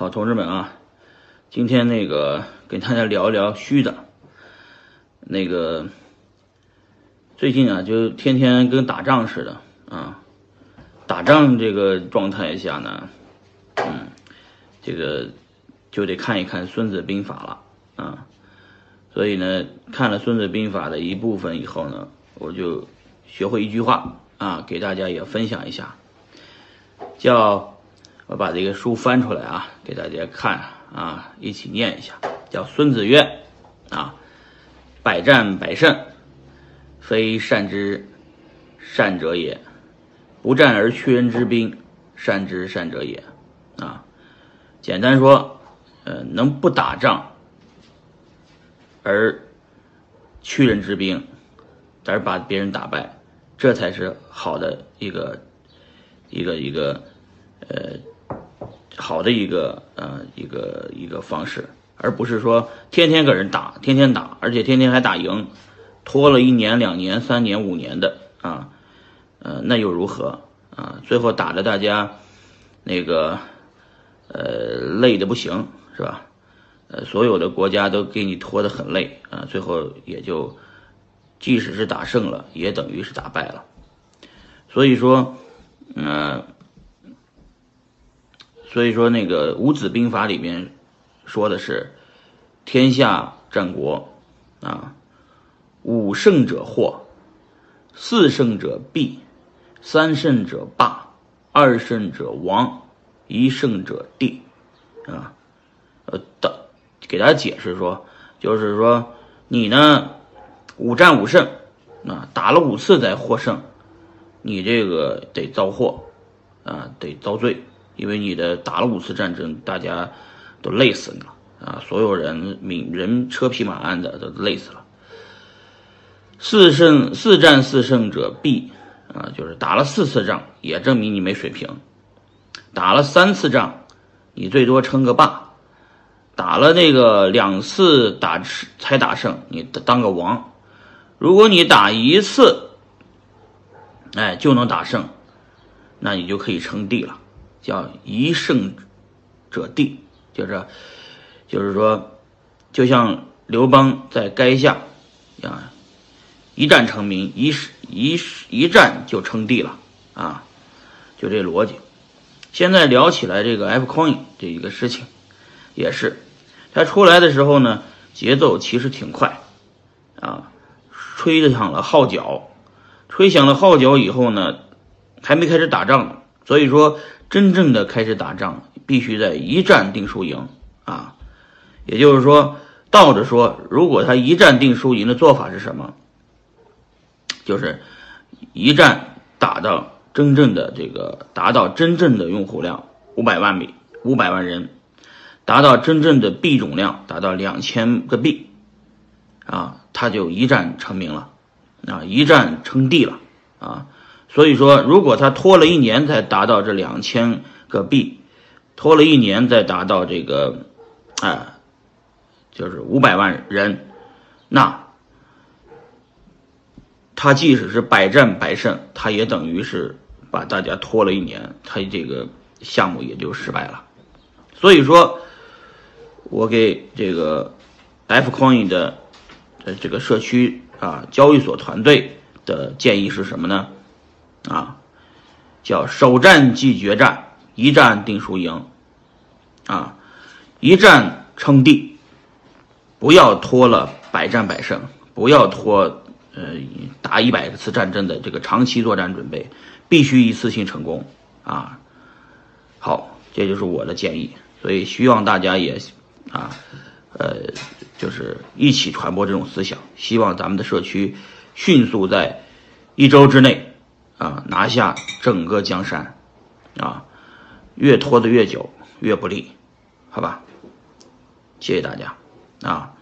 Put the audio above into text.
好，同志们啊，今天那个跟大家聊一聊虚的。那个最近啊，就天天跟打仗似的啊。打仗这个状态下呢，嗯，这个就得看一看《孙子兵法》了啊。所以呢，看了《孙子兵法》的一部分以后呢，我就学会一句话啊，给大家也分享一下，叫。我把这个书翻出来啊，给大家看啊，一起念一下，叫《孙子曰》啊，百战百胜，非善之善者也；不战而屈人之兵，善之善者也。啊，简单说，呃，能不打仗而屈人之兵，而把别人打败，这才是好的一个一个一个呃。好的一个呃一个一个方式，而不是说天天跟人打，天天打，而且天天还打赢，拖了一年、两年、三年、五年的啊，呃，那又如何啊？最后打的大家那个呃累的不行，是吧？呃，所有的国家都给你拖得很累啊，最后也就即使是打胜了，也等于是打败了。所以说，嗯。所以说，那个《五子兵法》里面说的是“天下战国，啊，五胜者获，四胜者必，三胜者霸，二胜者亡，一胜者定。”啊，呃，的给大家解释说，就是说你呢五战五胜，啊，打了五次才获胜，你这个得遭祸，啊，得遭罪。因为你的打了五次战争，大家都累死你了啊！所有人民人车皮马鞍的都累死了。四胜四战四胜者必啊，就是打了四次仗也证明你没水平。打了三次仗，你最多称个霸；打了那个两次打才打胜，你当个王。如果你打一次，哎就能打胜，那你就可以称帝了。叫一胜者地，就是，就是说，就像刘邦在垓下啊，一战成名，一一一战就称帝了啊，就这逻辑。现在聊起来这个 F Coin 这一个事情，也是，它出来的时候呢，节奏其实挺快啊，吹响了号角，吹响了号角以后呢，还没开始打仗呢，所以说。真正的开始打仗，必须在一战定输赢啊！也就是说，倒着说，如果他一战定输赢的做法是什么？就是一战打到真正的这个达到真正的用户量五百万米五百万人，达到真正的币总量达到两千个币啊，他就一战成名了啊，一战称帝了啊！所以说，如果他拖了一年才达到这两千个币，拖了一年再达到这个，啊，就是五百万人，那他即使是百战百胜，他也等于是把大家拖了一年，他这个项目也就失败了。所以说，我给这个 F Coin 的这个社区啊交易所团队的建议是什么呢？啊，叫首战即决战，一战定输赢，啊，一战称帝，不要拖了百战百胜，不要拖呃打一百次战争的这个长期作战准备，必须一次性成功啊。好，这就是我的建议，所以希望大家也啊，呃，就是一起传播这种思想，希望咱们的社区迅速在一周之内。啊，拿下整个江山，啊，越拖得越久越不利，好吧？谢谢大家，啊。